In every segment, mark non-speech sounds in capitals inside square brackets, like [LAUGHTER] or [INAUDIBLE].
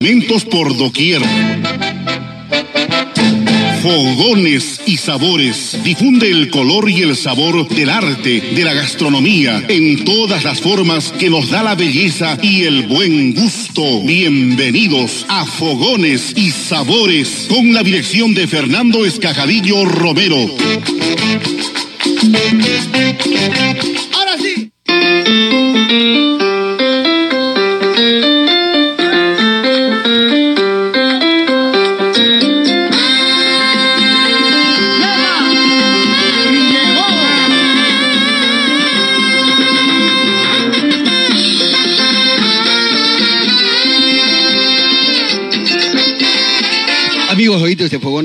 Alimentos por doquier. Fogones y sabores. Difunde el color y el sabor del arte, de la gastronomía, en todas las formas que nos da la belleza y el buen gusto. Bienvenidos a Fogones y Sabores, con la dirección de Fernando Escajadillo Romero. Ahora sí.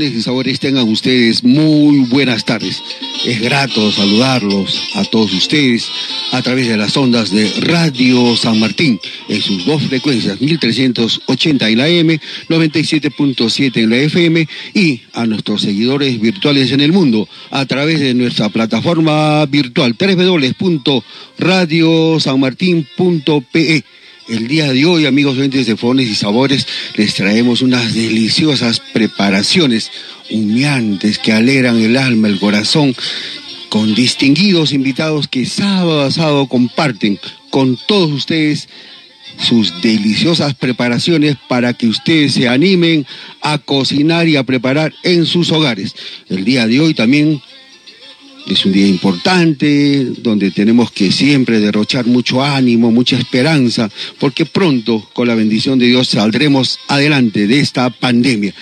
Y Sabores, tengan ustedes muy buenas tardes. Es grato saludarlos a todos ustedes a través de las ondas de Radio San Martín en sus dos frecuencias, 1380 en la M, 97.7 en la FM y a nuestros seguidores virtuales en el mundo a través de nuestra plataforma virtual www.radiosanmartin.pe. El día de hoy, amigos oyentes de Fogones y Sabores, les traemos unas deliciosas preparaciones humeantes que alegran el alma, el corazón, con distinguidos invitados que sábado a sábado comparten con todos ustedes sus deliciosas preparaciones para que ustedes se animen a cocinar y a preparar en sus hogares. El día de hoy también es un día importante, donde tenemos que siempre derrochar mucho ánimo, mucha esperanza, porque pronto, con la bendición de Dios, saldremos adelante de esta pandemia.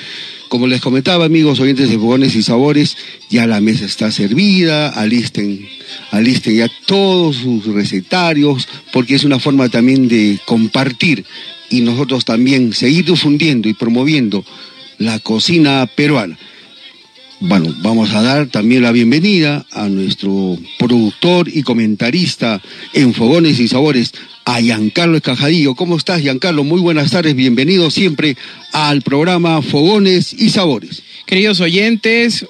Como les comentaba, amigos oyentes de Fogones y Sabores, ya la mesa está servida, alisten, alisten ya todos sus recetarios, porque es una forma también de compartir y nosotros también seguir difundiendo y promoviendo la cocina peruana. Bueno, vamos a dar también la bienvenida a nuestro productor y comentarista en Fogones y Sabores, a Giancarlo Escajadillo. ¿Cómo estás, Giancarlo? Muy buenas tardes, bienvenido siempre al programa Fogones y Sabores. Queridos oyentes,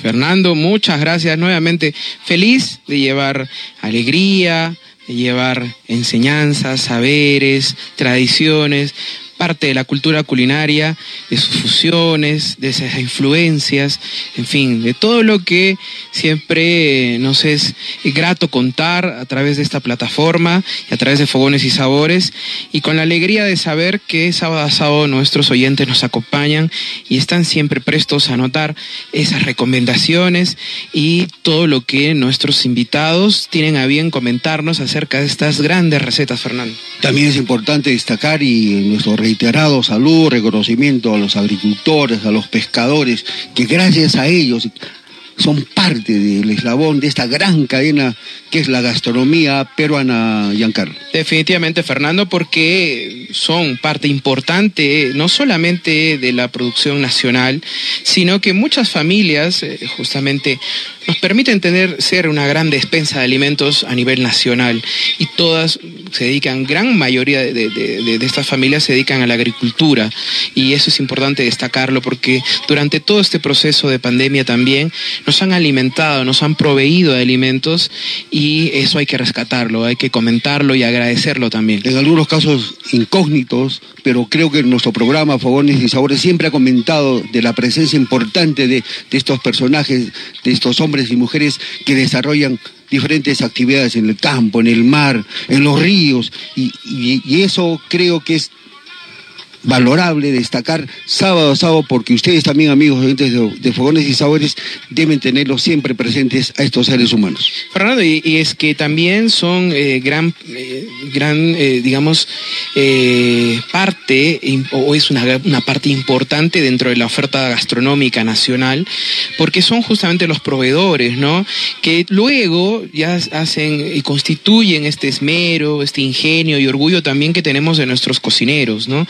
Fernando, muchas gracias nuevamente. Feliz de llevar alegría, de llevar enseñanzas, saberes, tradiciones parte de la cultura culinaria, de sus fusiones, de esas influencias, en fin, de todo lo que siempre nos es grato contar a través de esta plataforma y a través de Fogones y Sabores, y con la alegría de saber que sábado a sábado nuestros oyentes nos acompañan y están siempre prestos a notar esas recomendaciones y todo lo que nuestros invitados tienen a bien comentarnos acerca de estas grandes recetas, Fernando. También es importante destacar y nuestro reiterado salud, reconocimiento a los agricultores, a los pescadores, que gracias a ellos son parte del eslabón de esta gran cadena que es la gastronomía peruana, Giancarlo. Definitivamente, Fernando, porque son parte importante no solamente de la producción nacional, sino que muchas familias eh, justamente nos permiten tener, ser una gran despensa de alimentos a nivel nacional y todas se dedican, gran mayoría de, de, de, estas familias se dedican a la agricultura y eso es importante destacarlo porque durante todo este proceso de pandemia también nos han alimentado, nos han proveído de alimentos y eso hay que rescatarlo, hay que comentarlo y agradecerlo también. En algunos casos incógnitos, pero creo que nuestro programa Fogones y Sabores siempre ha comentado de la presencia importante de, de estos personajes, de estos hombres y mujeres que desarrollan diferentes actividades en el campo, en el mar, en los ríos, y, y eso creo que es valorable destacar sábado a sábado porque ustedes también amigos de, Fogones y Sabores deben tenerlos siempre presentes a estos seres humanos. Fernando, y, es que también son eh, gran, eh, gran eh, digamos, parte o es una, una, parte importante dentro de la oferta gastronómica nacional porque son justamente los proveedores, ¿no? Que luego ya hacen y constituyen este esmero, este ingenio y orgullo también que tenemos de nuestros cocineros, ¿no?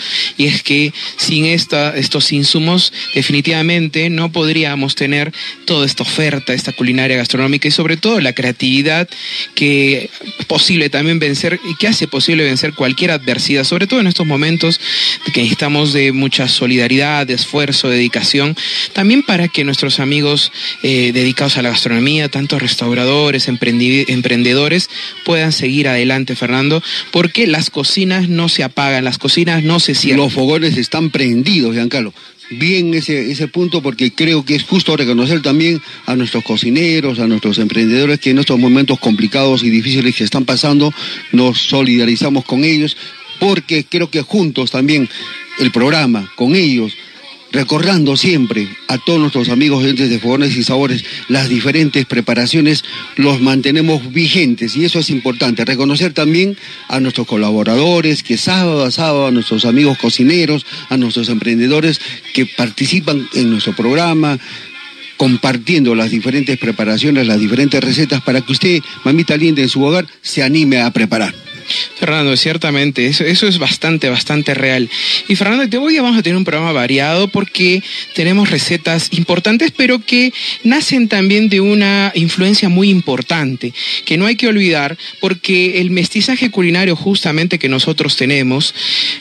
Es que sin esta, estos insumos definitivamente no podríamos tener toda esta oferta, esta culinaria gastronómica y sobre todo la creatividad que es posible también vencer y que hace posible vencer cualquier adversidad, sobre todo en estos momentos que necesitamos de mucha solidaridad, de esfuerzo, de dedicación, también para que nuestros amigos eh, dedicados a la gastronomía, tanto restauradores, emprendedores, puedan seguir adelante, Fernando, porque las cocinas no se apagan, las cocinas no se cierran fogones están prendidos, Giancarlo. Bien ese, ese punto porque creo que es justo reconocer también a nuestros cocineros, a nuestros emprendedores que en estos momentos complicados y difíciles que están pasando nos solidarizamos con ellos porque creo que juntos también el programa, con ellos, recordando siempre a todos nuestros amigos entes de fogones y sabores las diferentes preparaciones, los mantenemos vigentes y eso es importante. Reconocer también a nuestros colaboradores que sábado a sábado, a nuestros amigos cocineros, a nuestros emprendedores que participan en nuestro programa compartiendo las diferentes preparaciones, las diferentes recetas para que usted, mamita linda, en su hogar se anime a preparar. Fernando, ciertamente, eso, es bastante, bastante real. Y Fernando, te hoy vamos a tener un programa variado porque tenemos recetas importantes, pero que nacen también de una influencia muy importante, que no hay que olvidar, porque el mestizaje culinario justamente que nosotros tenemos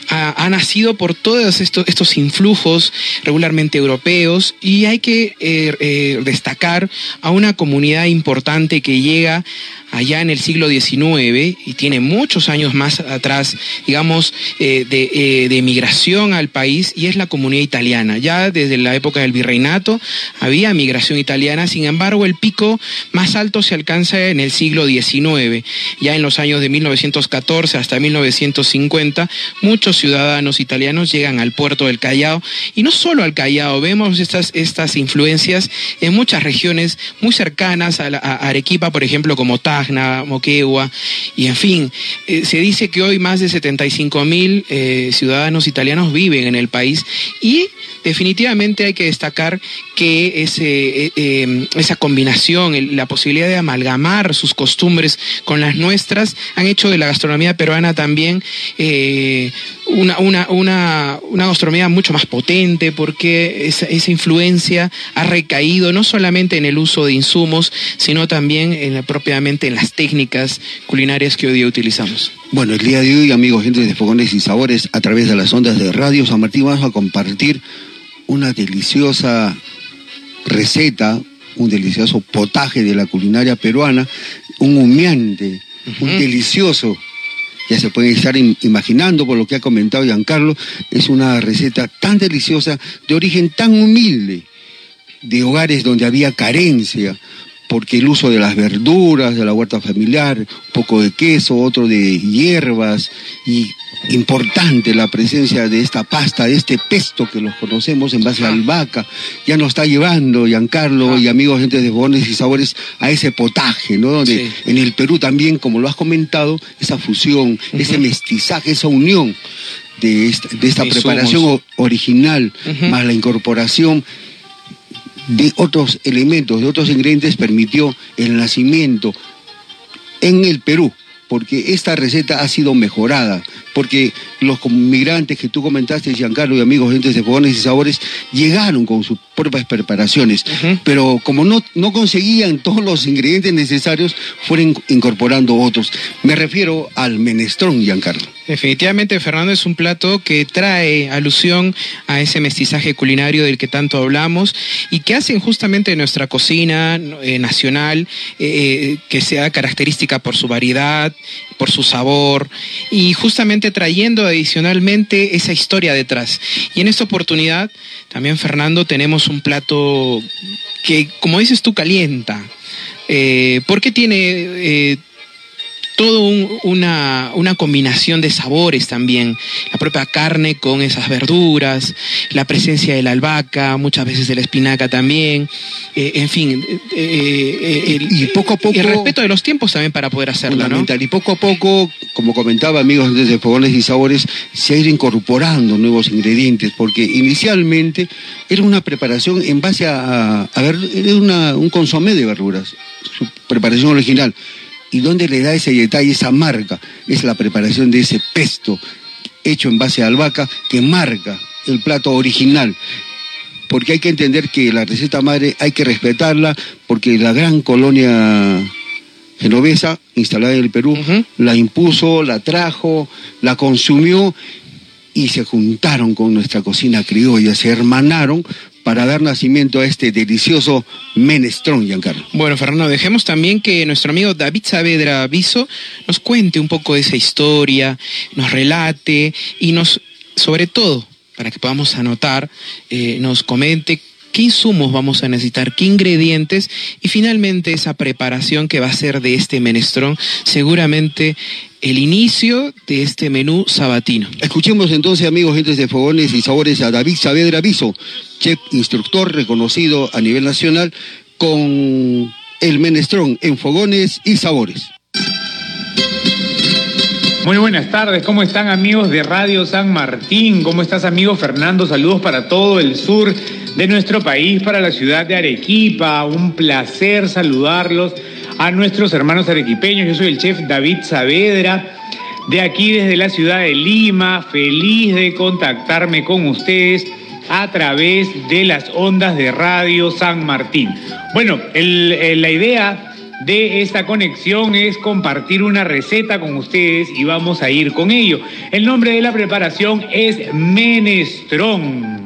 ha, ha nacido por todos estos, estos influjos regularmente europeos y hay que eh, eh, destacar a una comunidad importante que llega allá en el siglo XIX y tiene muchos años más atrás, digamos, eh, de, eh, migración al país y es la comunidad italiana. Ya desde la época del virreinato había migración italiana, sin embargo el pico más alto se alcanza en el siglo XIX. Ya en los años de 1914 hasta 1950, muchos ciudadanos italianos llegan al puerto del Callao y no solo al Callao, vemos estas, estas influencias en muchas regiones muy cercanas a, Arequipa, por ejemplo, como Tacna, Moquegua, y en fin, eh, se dice que hoy más de 75 mil eh, ciudadanos italianos viven en el país y definitivamente hay que destacar que ese, eh, esa combinación, la posibilidad de amalgamar sus costumbres con las nuestras, han hecho de la gastronomía peruana también una, una, una, una, gastronomía mucho más potente porque esa, esa, influencia ha recaído no solamente en el uso de insumos, sino también en, propiamente en las técnicas culinarias que hoy día utilizamos. Bueno, el día de hoy, amigos, gente de Fogones y Sabores, a través de las ondas de Radio San Martín, vamos a compartir una deliciosa receta, un delicioso potaje de la culinaria peruana, un humeante, uh -huh. un delicioso ya se puede estar imaginando por lo que ha comentado Giancarlo, es una receta tan deliciosa, de origen tan humilde, de hogares donde había carencia, porque el uso de las verduras, de la huerta familiar, un poco de queso, otro de hierbas y importante la presencia de esta pasta, de este pesto que los conocemos en base a albahaca, ya nos está llevando Giancarlo ah. y amigos gente de bones y sabores a ese potaje, ¿no? Donde sí. en el Perú también, como lo has comentado, esa fusión, uh -huh. ese mestizaje, esa unión de esta, de esta preparación somos. original, uh -huh. más la incorporación de otros elementos, de otros ingredientes, permitió el nacimiento en el Perú, porque esta receta ha sido mejorada, porque los migrantes que tú comentaste, Giancarlo y amigos, gentes de fogones y sabores, llegaron con sus propias preparaciones, uh -huh. pero como no, no conseguían todos los ingredientes necesarios, fueron incorporando otros. Me refiero al menestrón, Giancarlo. Definitivamente, Fernando, es un plato que trae alusión a ese mestizaje culinario del que tanto hablamos y que hacen justamente nuestra cocina eh, nacional, eh, que sea característica por su variedad, por su sabor y justamente trayendo adicionalmente esa historia detrás. Y en esta oportunidad, también, Fernando, tenemos un plato que, como dices tú, calienta. Eh, porque tiene eh, todo un, una, una, combinación de sabores también. La propia carne con esas verduras, la presencia de la albahaca, muchas veces de la espinaca también. Eh, en fin, eh, eh, el, y poco a poco. El respeto de los tiempos también para poder hacerlo. ¿no? Y poco a poco, como comentaba amigos desde Fogones y Sabores, se ha ido incorporando nuevos ingredientes, porque inicialmente era una preparación en base a, a, a ver, era una, un consomé de verduras, su preparación original ¿Y dónde le da ese detalle, esa marca? Es la preparación de ese pesto hecho en base a albahaca que marca el plato original. Porque hay que entender que la receta madre hay que respetarla porque la gran colonia genovesa instalada en el Perú uh -huh. la impuso, la trajo, la consumió y se juntaron con nuestra cocina criolla, se hermanaron para dar nacimiento a este delicioso menestrón, Giancarlo. Bueno, Fernando, dejemos también que nuestro amigo David Saavedra Viso nos cuente un poco de esa historia, nos relate y nos sobre todo, para que podamos anotar, eh, nos comente qué insumos vamos a necesitar, qué ingredientes y finalmente esa preparación que va a ser de este menestrón, seguramente el inicio de este menú sabatino. Escuchemos entonces, amigos, gentes de fogones y sabores, a David Saavedra Viso, chef instructor reconocido a nivel nacional con el menestrón en fogones y sabores. Muy buenas tardes, ¿cómo están amigos de Radio San Martín? ¿Cómo estás amigo Fernando? Saludos para todo el sur de nuestro país, para la ciudad de Arequipa. Un placer saludarlos a nuestros hermanos arequipeños. Yo soy el chef David Saavedra, de aquí desde la ciudad de Lima, feliz de contactarme con ustedes a través de las ondas de Radio San Martín. Bueno, la idea de esta conexión es compartir una receta con ustedes y vamos a ir con ello. El nombre de la preparación es menestrón.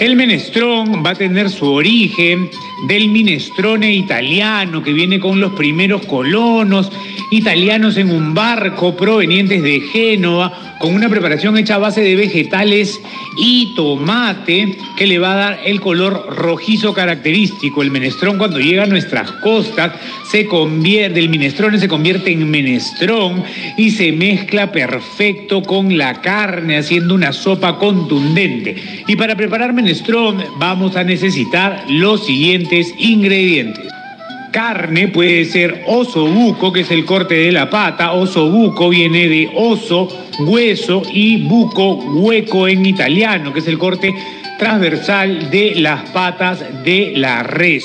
El menestrón va a tener su origen del minestrone italiano que viene con los primeros colonos italianos en un barco provenientes de Génova con una preparación hecha a base de vegetales y tomate que le va a dar el color rojizo característico. El menestrón cuando llega a nuestras costas se convierte, el minestrone se convierte en menestrón y se mezcla perfecto con la carne haciendo una sopa contundente. Y para preparar menestrón vamos a necesitar los ingredientes carne puede ser oso buco, que es el corte de la pata. Oso buco viene de oso, hueso y buco, hueco en italiano, que es el corte transversal de las patas de la res.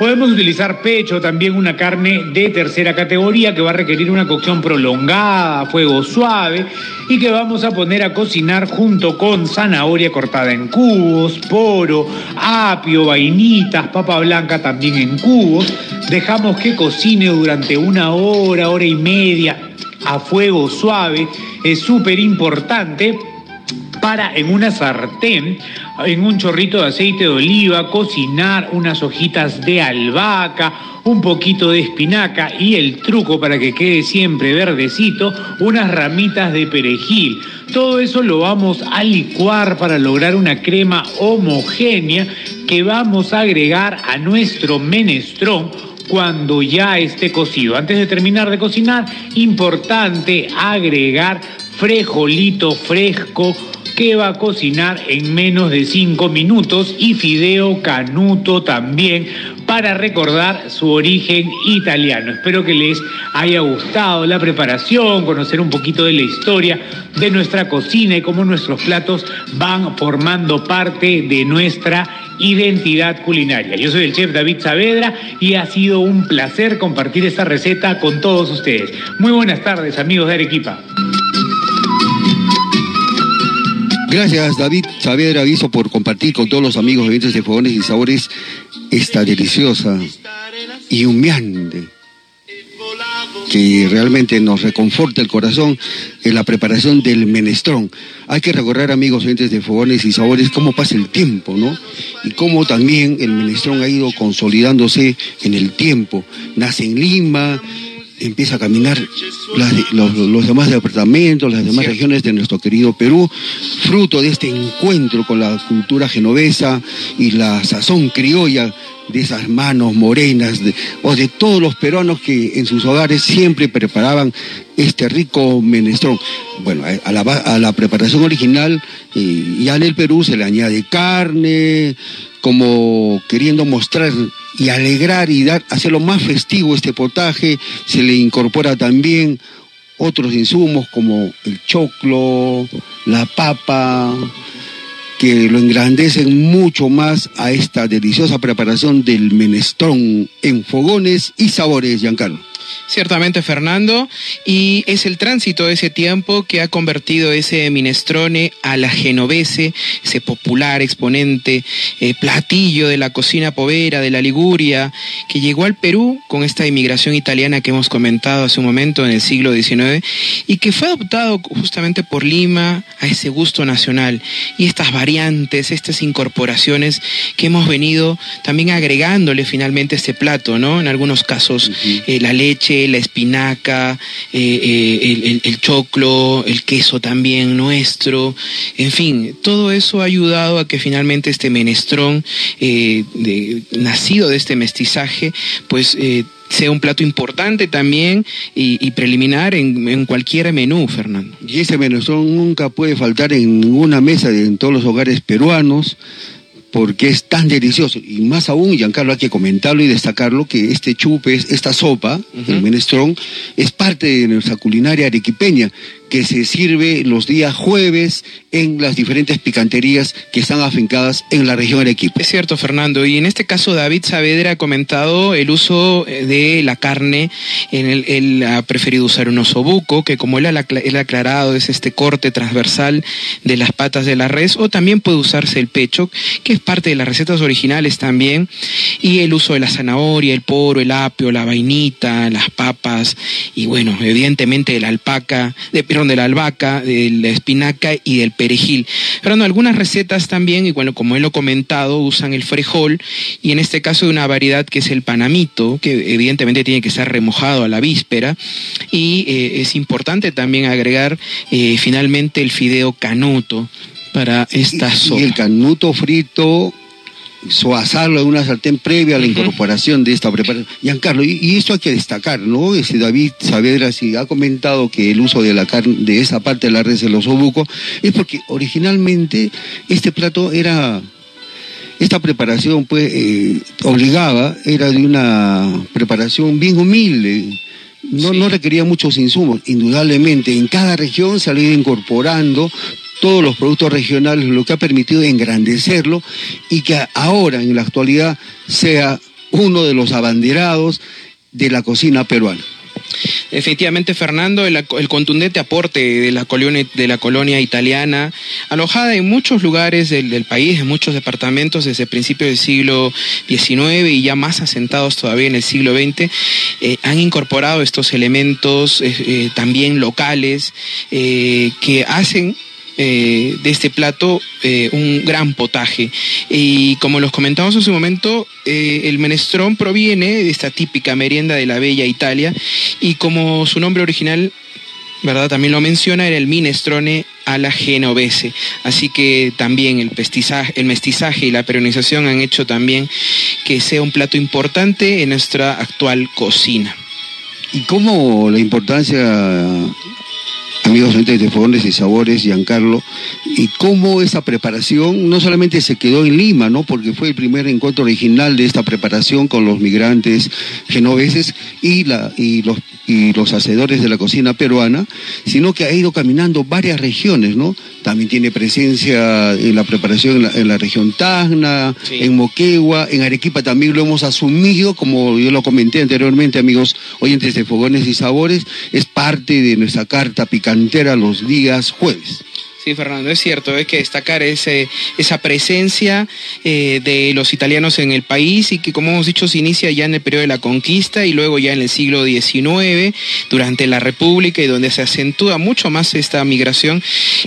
Podemos utilizar pecho, también una carne de tercera categoría que va a requerir una cocción prolongada fuego suave y que vamos a poner a cocinar junto con zanahoria cortada en cubos, poro, apio, vainitas, papa blanca también en cubos. Dejamos que cocine durante una hora, hora y media a fuego suave. Es súper importante para en una sartén, en un chorrito de aceite de oliva, cocinar unas hojitas de albahaca, un poquito de espinaca y el truco para que quede siempre verdecito, unas ramitas de perejil. Todo eso lo vamos a licuar para lograr una crema homogénea que vamos a agregar a nuestro menestrón cuando ya esté cocido. Antes de terminar de cocinar, importante agregar frejolito fresco que va a cocinar en menos de 5 minutos y fideo canuto también para recordar su origen italiano. Espero que les haya gustado la preparación, conocer un poquito de la historia de nuestra cocina y cómo nuestros platos van formando parte de nuestra identidad culinaria. Yo soy el chef David Saavedra y ha sido un placer compartir esta receta con todos ustedes. Muy buenas tardes amigos de Arequipa. Gracias David Saavedra Aviso por compartir con todos los amigos de de Fogones y Sabores esta deliciosa y humeante que realmente nos reconforta el corazón en la preparación del menestrón. Hay que recorrer, amigos oyentes de Fogones y Sabores, cómo pasa el tiempo, ¿no? Y cómo también el menestrón ha ido consolidándose en el tiempo. Nace en Lima, empieza a caminar los, demás departamentos, las demás regiones de nuestro querido Perú, fruto de este encuentro con la cultura genovesa y la sazón criolla de esas manos morenas, o de todos los peruanos que en sus hogares siempre preparaban este rico menestrón. Bueno, a la, a la preparación original, eh, ya en el Perú se le añade carne, como queriendo mostrar y alegrar y dar, hacerlo más festivo este potaje, se le incorpora también otros insumos como el choclo, la papa, que lo engrandecen mucho más a esta deliciosa preparación del menestrón en fogones y sabores, Giancarlo. Ciertamente, Fernando, y es el tránsito de ese tiempo que ha convertido ese minestrone a la genovese, ese popular exponente, eh, platillo de la cocina povera, de la Liguria, que llegó al Perú con esta inmigración italiana que hemos comentado hace un momento en el siglo XIX y que fue adoptado justamente por Lima a ese gusto nacional y estas variantes, estas incorporaciones que hemos venido también agregándole finalmente a este plato, ¿no? En algunos casos, eh, la leche la espinaca, eh, eh, el, choclo, el queso también nuestro, en fin, todo eso ha ayudado a que finalmente este menestrón, nacido de este mestizaje, pues sea un plato importante también y, preliminar en, cualquier menú, Fernando. Y ese menestrón nunca puede faltar en ninguna mesa en todos los hogares peruanos porque es tan delicioso. Y más aún, Giancarlo, hay que comentarlo y destacarlo, que este chupe, esta sopa, el menestrón, es parte de nuestra culinaria arequipeña, que se sirve los días jueves en las diferentes picanterías que están afincadas en la región Arequipa. Es cierto, Fernando. Y en este caso, David Saavedra ha comentado el uso eh, de la carne. En él ha preferido usar un osobuco, que como él ha, él ha aclarado, es este corte transversal de las patas de la res, o también puede usarse el pecho, que es parte de las recetas originales también. Y el uso de la zanahoria, el poro, el apio, la vainita, las papas, y bueno, evidentemente la alpaca, de, de la albahaca, de la espinaca y del perejil. Pero no, algunas recetas también, y bueno, como él lo ha comentado, usan el frejol y en este caso una variedad que es el panamito, que evidentemente tiene que estar remojado a la víspera. Y eh, es importante también agregar eh, finalmente el fideo canuto para esta sopa. Y el canuto frito suazarlo en una sartén previa a la incorporación de esta preparación. Giancarlo, y, y esto hay que destacar, ¿no? Este David Saavedra si ha comentado que el uso de la carne, de esa parte de la res los osobuco, es porque originalmente este plato era esta preparación pues eh, obligaba, era de una preparación bien humilde, no, no requería muchos insumos. Indudablemente, en cada región se ha ido incorporando todos los productos regionales, lo que ha permitido engrandecerlo y que ahora, en la actualidad, sea uno de los abanderados de la cocina peruana. Efectivamente, Fernando, el, contundente aporte de la, colonia, italiana, alojada en muchos lugares del, país, en muchos departamentos desde principios del siglo XIX y ya más asentados todavía en el siglo XX, eh, han incorporado estos elementos eh, eh, también locales que hacen eh, de este plato eh, un gran potaje. Y como los comentamos en su momento, eh, el menestrón proviene de esta típica merienda de la bella Italia y como su nombre original ¿verdad? También lo menciona, era el minestrone a la genovese. Así que también el, el mestizaje y la peronización han hecho también que sea un plato importante en nuestra actual cocina. ¿Y cómo la importancia amigos de Fogones y Sabores, Giancarlo, y cómo esa preparación no solamente se quedó en Lima, ¿no? porque fue el primer encuentro original de esta preparación con los migrantes genoveses y, la, y, los, y los hacedores de la cocina peruana, sino que ha ido caminando varias regiones, ¿no? También tiene presencia en la preparación en la, región Tacna, en Moquegua, en Arequipa también lo hemos asumido, como yo lo comenté anteriormente, amigos oyentes de Fogones y Sabores, es parte de nuestra carta picantera los días jueves. Fernando, es cierto, hay que destacar ese, esa presencia eh, de los italianos en el país y que, como hemos dicho, se inicia ya en el periodo de la conquista y luego ya en el siglo XIX, durante la República y donde se acentúa mucho más esta migración,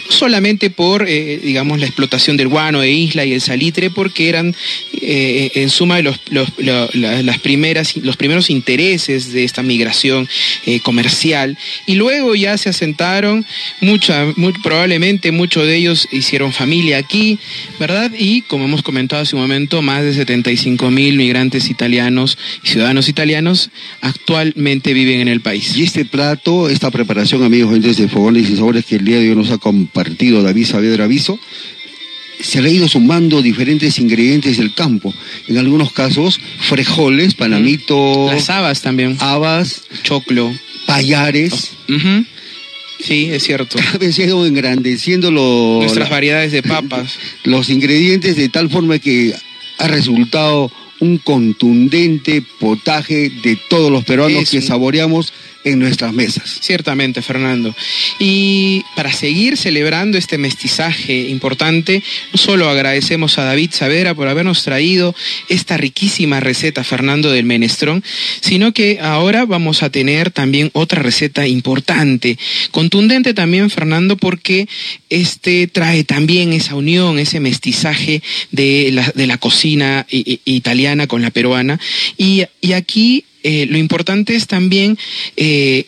no solamente por, eh, digamos, la explotación del guano de isla y el salitre, porque eran eh, en suma los, las primeras, los primeros intereses de esta migración comercial. Y luego ya se asentaron muy probablemente muchos de ellos hicieron familia aquí, ¿verdad? Y como hemos comentado hace un momento, más de 75 mil migrantes italianos y ciudadanos italianos actualmente viven en el país. Y este plato, esta preparación, amigos, desde Fogones y Sabores que el día de hoy nos ha compartido David Saavedra Aviso, se le ha ido sumando diferentes ingredientes del campo. En algunos casos, frejoles, panamito. Las habas también. Habas. Choclo. Payares. Sí, es cierto. Cada vez engrandeciendo nuestras variedades de papas. [LAUGHS] Los ingredientes de tal forma que ha resultado un contundente potaje de todos los peruanos que saboreamos en nuestras mesas. Ciertamente, Fernando. Y para seguir celebrando este mestizaje importante, no solo agradecemos a David Savera por habernos traído esta riquísima receta, Fernando, del menestrón, sino que ahora vamos a tener también otra receta importante, contundente también, Fernando, porque este trae también esa unión, ese mestizaje de la, de la cocina italiana con la peruana. Y, y aquí eh, lo importante es también eh,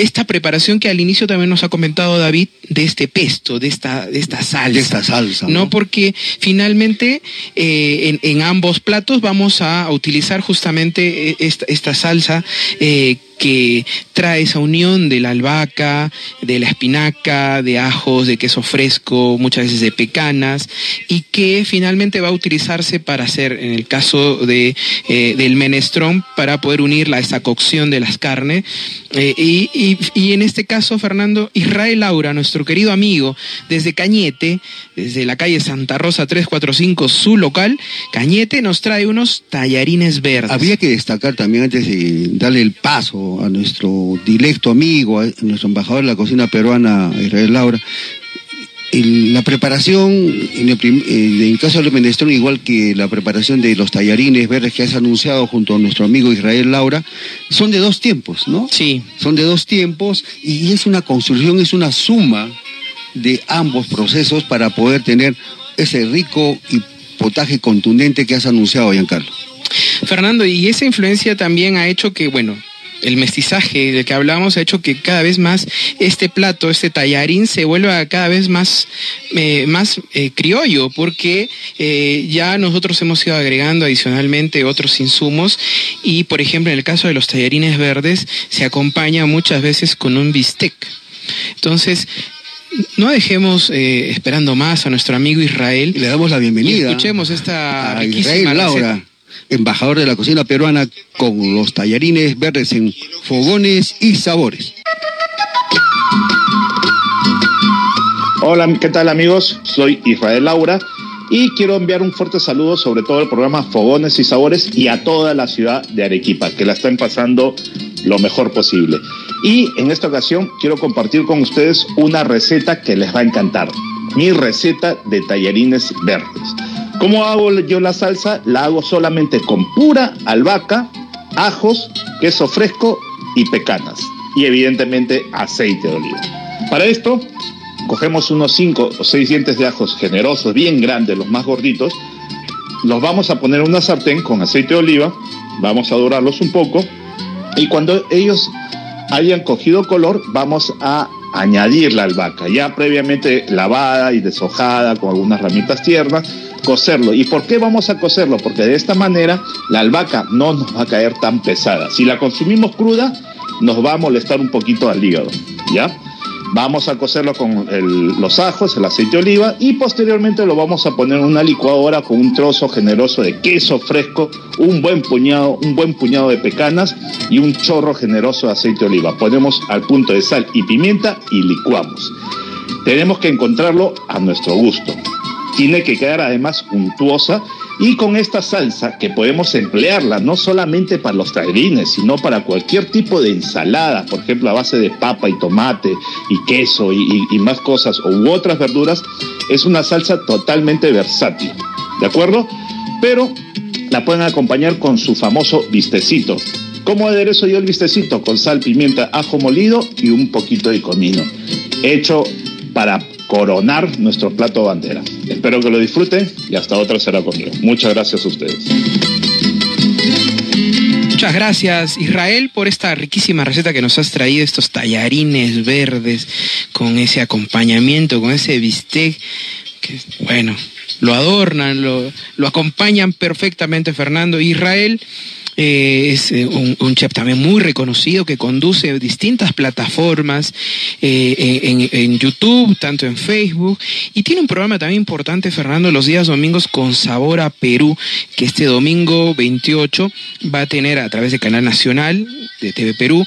esta preparación que al inicio también nos ha comentado David de este pesto, de esta, de esta salsa. De esta salsa. No, porque finalmente eh, en, ambos platos vamos a utilizar justamente esta, esta salsa eh, que trae esa unión de la albahaca, de la espinaca, de ajos, de queso fresco, muchas veces de pecanas, y que finalmente va a utilizarse para hacer, en el caso de, eh, del menestrón, para poder unirla a esa cocción de las carnes. Eh, y, y, en este caso, Fernando, Israel Laura, nuestro querido amigo, desde Cañete, desde la calle Santa Rosa 345, su local, Cañete nos trae unos tallarines verdes. Habría que destacar también antes de darle el paso a nuestro directo amigo, a nuestro embajador de la cocina peruana, Israel Laura, la preparación, en el, caso del menestrón, igual que la preparación de los tallarines verdes que has anunciado junto a nuestro amigo Israel Laura, son de dos tiempos, ¿no? Sí. Son de dos tiempos y es una construcción, es una suma de ambos procesos para poder tener ese rico y potaje contundente que has anunciado, Giancarlo. Fernando, y esa influencia también ha hecho que, bueno, el mestizaje del que hablamos ha hecho que cada vez más este plato, este tallarín, se vuelva cada vez más, eh, más eh, criollo, porque eh, ya nosotros hemos ido agregando adicionalmente otros insumos y, por ejemplo, en el caso de los tallarines verdes, se acompaña muchas veces con un bistec. Entonces, no dejemos esperando más a nuestro amigo Israel. le damos la bienvenida. escuchemos esta riquísima Laura embajador de la cocina peruana con los tallarines verdes en fogones y sabores. Hola, ¿qué tal amigos? Soy Israel Laura y quiero enviar un fuerte saludo sobre todo al programa Fogones y Sabores y a toda la ciudad de Arequipa, que la están pasando lo mejor posible. Y en esta ocasión quiero compartir con ustedes una receta que les va a encantar. Mi receta de tallarines verdes. ¿Cómo hago yo la salsa? La hago solamente con pura albahaca, ajos, queso fresco y pecanas. Y evidentemente aceite de oliva. Para esto, cogemos unos 5 o 6 dientes de ajos generosos, bien grandes, los más gorditos. Los vamos a poner en una sartén con aceite de oliva. Vamos a dorarlos un poco. Y cuando ellos hayan cogido color, vamos a añadir la albahaca, ya previamente lavada y deshojada con algunas ramitas tiernas cocerlo. ¿Y por qué vamos a cocerlo? Porque de esta manera la albahaca no nos va a caer tan pesada. Si la consumimos cruda, nos va a molestar un poquito al hígado, ¿ya? Vamos a cocerlo con los ajos, el aceite de oliva y posteriormente lo vamos a poner en una licuadora con un trozo generoso de queso fresco, un buen puñado, un buen puñado de pecanas y un chorro generoso de aceite de oliva. Ponemos al punto de sal y pimienta y licuamos. Tenemos que encontrarlo a nuestro gusto tiene que quedar además untuosa y con esta salsa que podemos emplearla no solamente para los tallarines, sino para cualquier tipo de ensalada, por ejemplo a base de papa y tomate y queso y, más cosas u otras verduras, es una salsa totalmente versátil, ¿de acuerdo? Pero la pueden acompañar con su famoso vistecito. ¿Cómo aderezo yo el vistecito? Con sal, pimienta, ajo molido y un poquito de comino. Hecho para coronar nuestro plato bandera. Espero que lo disfruten y hasta otra será conmigo. Muchas gracias a ustedes. Muchas gracias Israel por esta riquísima receta que nos has traído, estos tallarines verdes con ese acompañamiento, con ese bistec, que bueno, lo adornan, lo, lo acompañan perfectamente Fernando. Israel, eh, es eh, un, chef también muy reconocido que conduce distintas plataformas eh, en, YouTube, tanto en Facebook, y tiene un programa también importante, Fernando, los días domingos con Sabor a Perú, que este domingo 28 va a tener a través del Canal Nacional de TV Perú,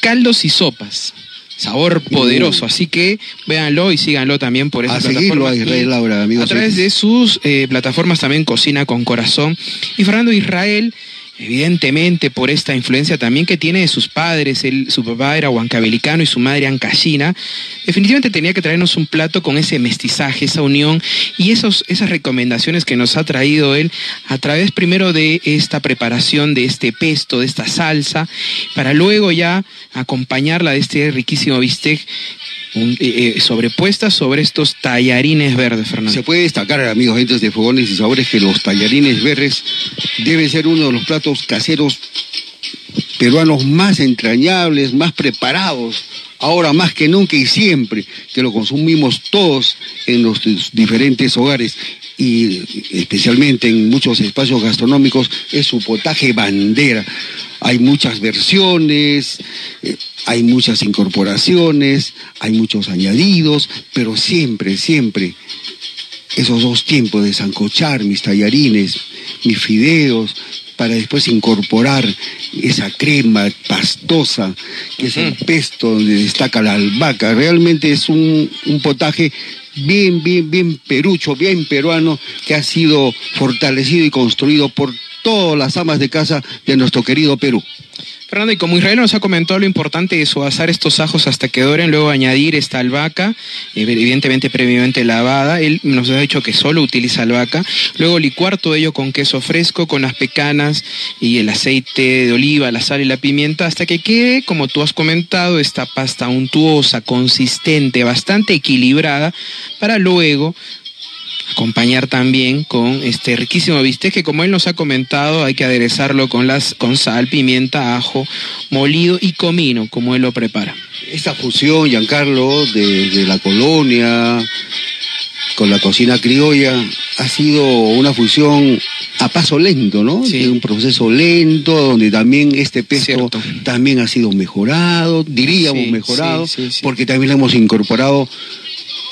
caldos y sopas sabor poderoso. Así que véanlo y síganlo también por esa plataforma. A Israel Laura, amigos. A través de sus plataformas también Cocina con Corazón. Y Fernando Israel evidentemente por esta influencia también que tiene de sus padres, su papá era huancabelicano y su madre ancashina, definitivamente tenía que traernos un plato con ese mestizaje, esa unión y esos, esas recomendaciones que nos ha traído él a través primero de esta preparación de este pesto, de esta salsa, para luego ya acompañarla de este riquísimo bistec eh, eh, sobrepuestas sobre estos tallarines verdes, Fernando. Se puede destacar, amigos entes de fogones y sabores, que los tallarines verdes deben ser uno de los platos caseros peruanos más entrañables, más preparados, ahora más que nunca y siempre, que lo consumimos todos en los diferentes hogares y especialmente en muchos espacios gastronómicos, es su potaje bandera. Hay muchas versiones, eh, hay muchas incorporaciones, hay muchos añadidos, pero siempre, siempre esos dos tiempos de zancochar mis tallarines, mis fideos, para después incorporar esa crema pastosa, que es el pesto donde destaca la albahaca. Realmente es un, un potaje bien, bien, bien perucho, bien peruano, que ha sido fortalecido y construido por todas las amas de casa de nuestro querido Perú. Fernando, y como Israel nos ha comentado lo importante de suavizar estos ajos hasta que doren, luego añadir esta albahaca, evidentemente previamente lavada, él nos ha dicho que solo utiliza albahaca, luego licuar todo ello con queso fresco, con las pecanas y el aceite de oliva, la sal y la pimienta, hasta que quede, como tú has comentado, esta pasta untuosa, consistente, bastante equilibrada, para luego acompañar también con este riquísimo bistec que como él nos ha comentado hay que aderezarlo con las con sal, pimienta, ajo, molido y comino como él lo prepara. Esta fusión, Giancarlo, de, de la colonia con la cocina criolla ha sido una fusión a paso lento, ¿no? Sí. un proceso lento donde también este Cierto. también ha sido mejorado, diríamos Sí, mejorado, sí, porque también hemos incorporado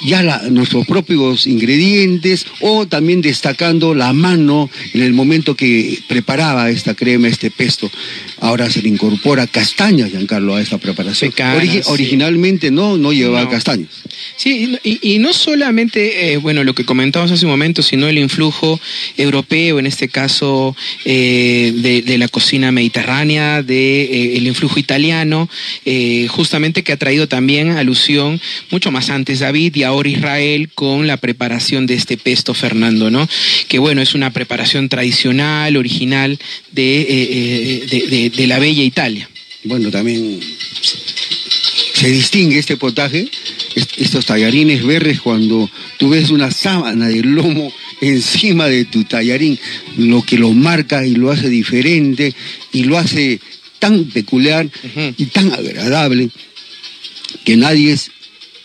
ya la- nuestros propios ingredientes o también destacando la mano en el momento que preparaba esta crema, este pesto. Ahora se le incorpora castañas, Giancarlo, a esta preparación. Sí. Originalmente no, no llevaba No. castañas. Sí, y, no solamente, eh, bueno, lo que comentábamos hace un momento, sino el influjo europeo, en este caso eh, de, de la cocina mediterránea, de, eh, el influjo italiano, justamente que ha traído también alusión mucho más antes David y ahora Israel con la preparación de este pesto Fernando, ¿no? Que bueno, es una preparación tradicional, original de, eh, eh, de- de- de la bella Italia. Bueno, también se distingue este potaje, est- estos tallarines verdes, cuando tú ves una sábana de lomo encima de tu tallarín, lo que lo marca y lo hace diferente y lo hace tan peculiar y tan agradable que nadie es-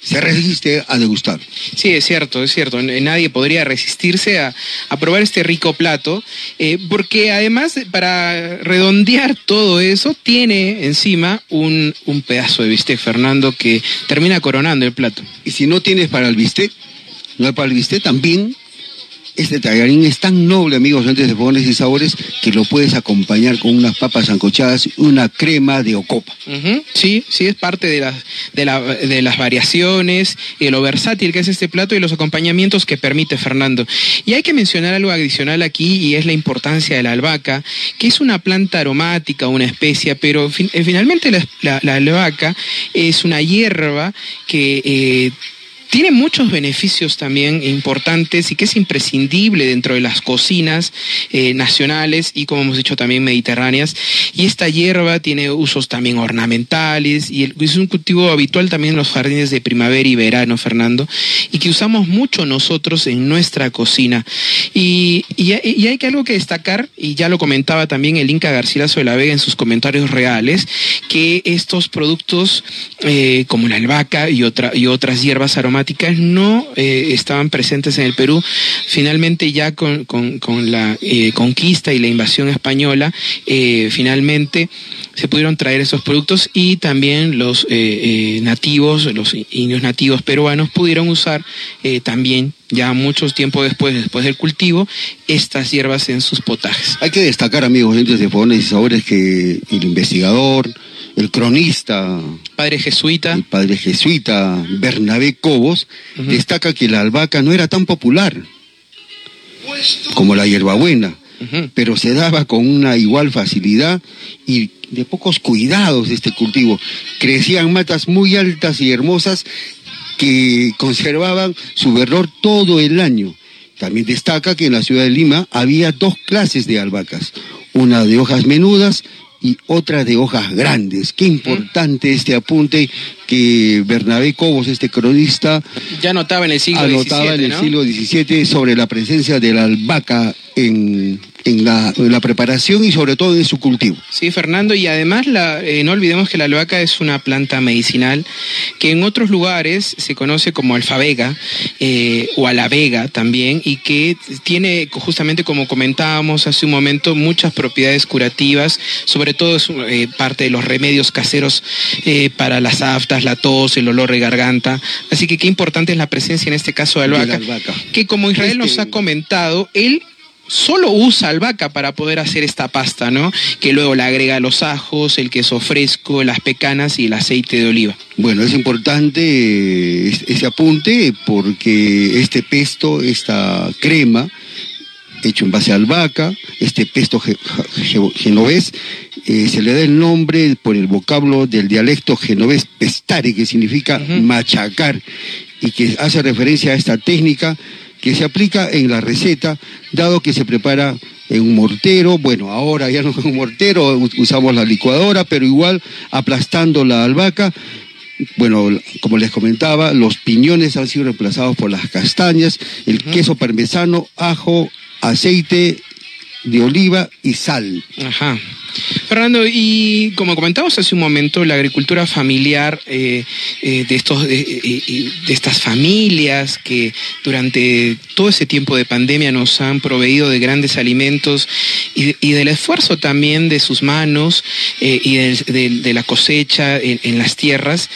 se resiste a degustar. Sí, es cierto, es cierto. Nadie podría resistirse a, a probar este rico plato, eh, porque además, de- para redondear todo eso, tiene encima un, un pedazo de bistec, Fernando, que termina coronando el plato. Y si no tienes para el bistec, no hay para el bistec también. Este tallarín es tan noble, amigos, antes de fogones y sabores, que lo puedes acompañar con unas papas ancochadas y una crema de ocopa. Sí, sí, es parte de las, de, de las variaciones y lo versátil que es este plato y los acompañamientos que permite Fernando. Y hay que mencionar algo adicional aquí y es la importancia de la albahaca, que es una planta aromática, una especia, pero eh, finalmente la albahaca es una hierba que... eh, tiene muchos beneficios también importantes y que es imprescindible dentro de las cocinas eh, nacionales y como hemos dicho también mediterráneas. Y esta hierba tiene usos también ornamentales y es un cultivo habitual también en los jardines de primavera y verano, Fernando, y que usamos mucho nosotros en nuestra cocina. Y, y, hay algo que destacar, y ya lo comentaba también el Inca Garcilaso de la Vega en sus comentarios reales, que estos productos eh, como la albahaca y, otra, y otras hierbas aromáticas no eh, estaban presentes en el Perú. Finalmente ya con, la eh, conquista y la invasión española, eh, finalmente se pudieron traer esos productos y también los nativos, los indios nativos peruanos pudieron usar también ya mucho tiempo después, después del cultivo, estas hierbas en sus potajes. Hay que destacar, amigos, de y sabores, que el investigador, el cronista, Padre jesuita, el padre jesuita Bernabé Cobos, destaca que la albahaca no era tan popular como la hierbabuena. pero se daba con una igual facilidad y de pocos cuidados de este cultivo. Crecían matas muy altas y hermosas que conservaban su verdor todo el año. También destaca que en la ciudad de Lima había dos clases de albahacas, una de hojas menudas y otra de hojas grandes. Qué importante este apunte que Bernabé Cobos, este cronista, ya notaba en el siglo anotaba XVII, en el ¿no? siglo XVII sobre la presencia de la albahaca en, en la, preparación y sobre todo en su cultivo. Sí, Fernando, y además la, eh, no olvidemos que la albahaca es una planta medicinal que en otros lugares se conoce como alfavega eh, o alavega también y que tiene justamente como comentábamos hace un momento muchas propiedades curativas, sobre todo es eh, parte de los remedios caseros para las aftas, la tos, el olor de garganta. Así que qué importante es la presencia en este caso de albahaca, que como Israel nos ha este comentado, él solo usa albahaca para poder hacer esta pasta, ¿no? Que luego le agrega los ajos, el queso fresco, las pecanas y el aceite de oliva. Bueno, es importante eh, ese apunte porque este pesto, esta crema, hecho en base a albahaca, este pesto genovés, eh, se le da el nombre por el vocablo del dialecto genovés pestare, que significa machacar, y que hace referencia a esta técnica que se aplica en la receta, dado que se prepara en un mortero, bueno, ahora ya no es [LAUGHS] un mortero, usamos la licuadora, pero igual aplastando la albahaca. Bueno, como les comentaba, los piñones han sido reemplazados por las castañas, el queso parmesano, ajo, aceite de oliva y sal. Ajá. Fernando, y como comentamos hace un momento, la agricultura familiar eh, eh, de, estos, de, estas familias que durante todo ese tiempo de pandemia nos han proveído de grandes alimentos y, del esfuerzo también de sus manos eh, y de, la cosecha en las tierras,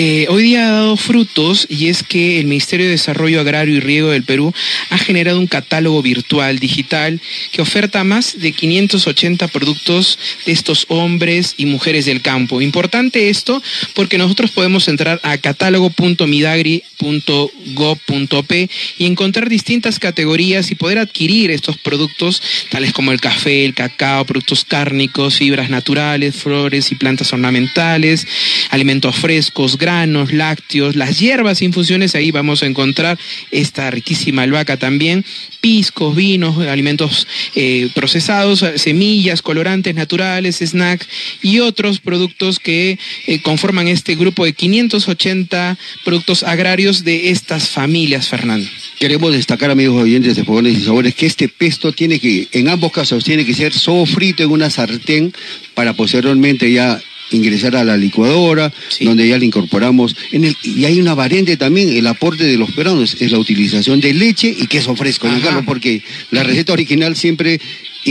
eh, hoy día ha dado frutos y es que el Ministerio de Desarrollo Agrario y Riego del Perú ha generado un catálogo virtual digital que oferta más de 580 productos de estos hombres y mujeres del campo. Importante esto porque nosotros podemos entrar a catálogo.midagri.gov.p y encontrar distintas categorías y poder adquirir estos productos tales como el café, el cacao, productos cárnicos, fibras naturales, flores y plantas ornamentales, alimentos frescos, lácteos, las hierbas, infusiones, ahí vamos a encontrar esta riquísima albahaca también, piscos, vinos, alimentos eh, procesados, semillas, colorantes naturales, snacks y otros productos que eh, conforman este grupo de 580 productos agrarios de estas familias, Fernando. Queremos destacar, amigos oyentes de Fogones y Sabores, que este pesto tiene que, en ambos casos, tiene que ser sofrito en una sartén para posteriormente ya ingresar a la licuadora, donde ya le incorporamos. En el, y hay una variante también, el aporte de los peruanos, es la utilización de leche y queso fresco, ¿no, Porque la receta original siempre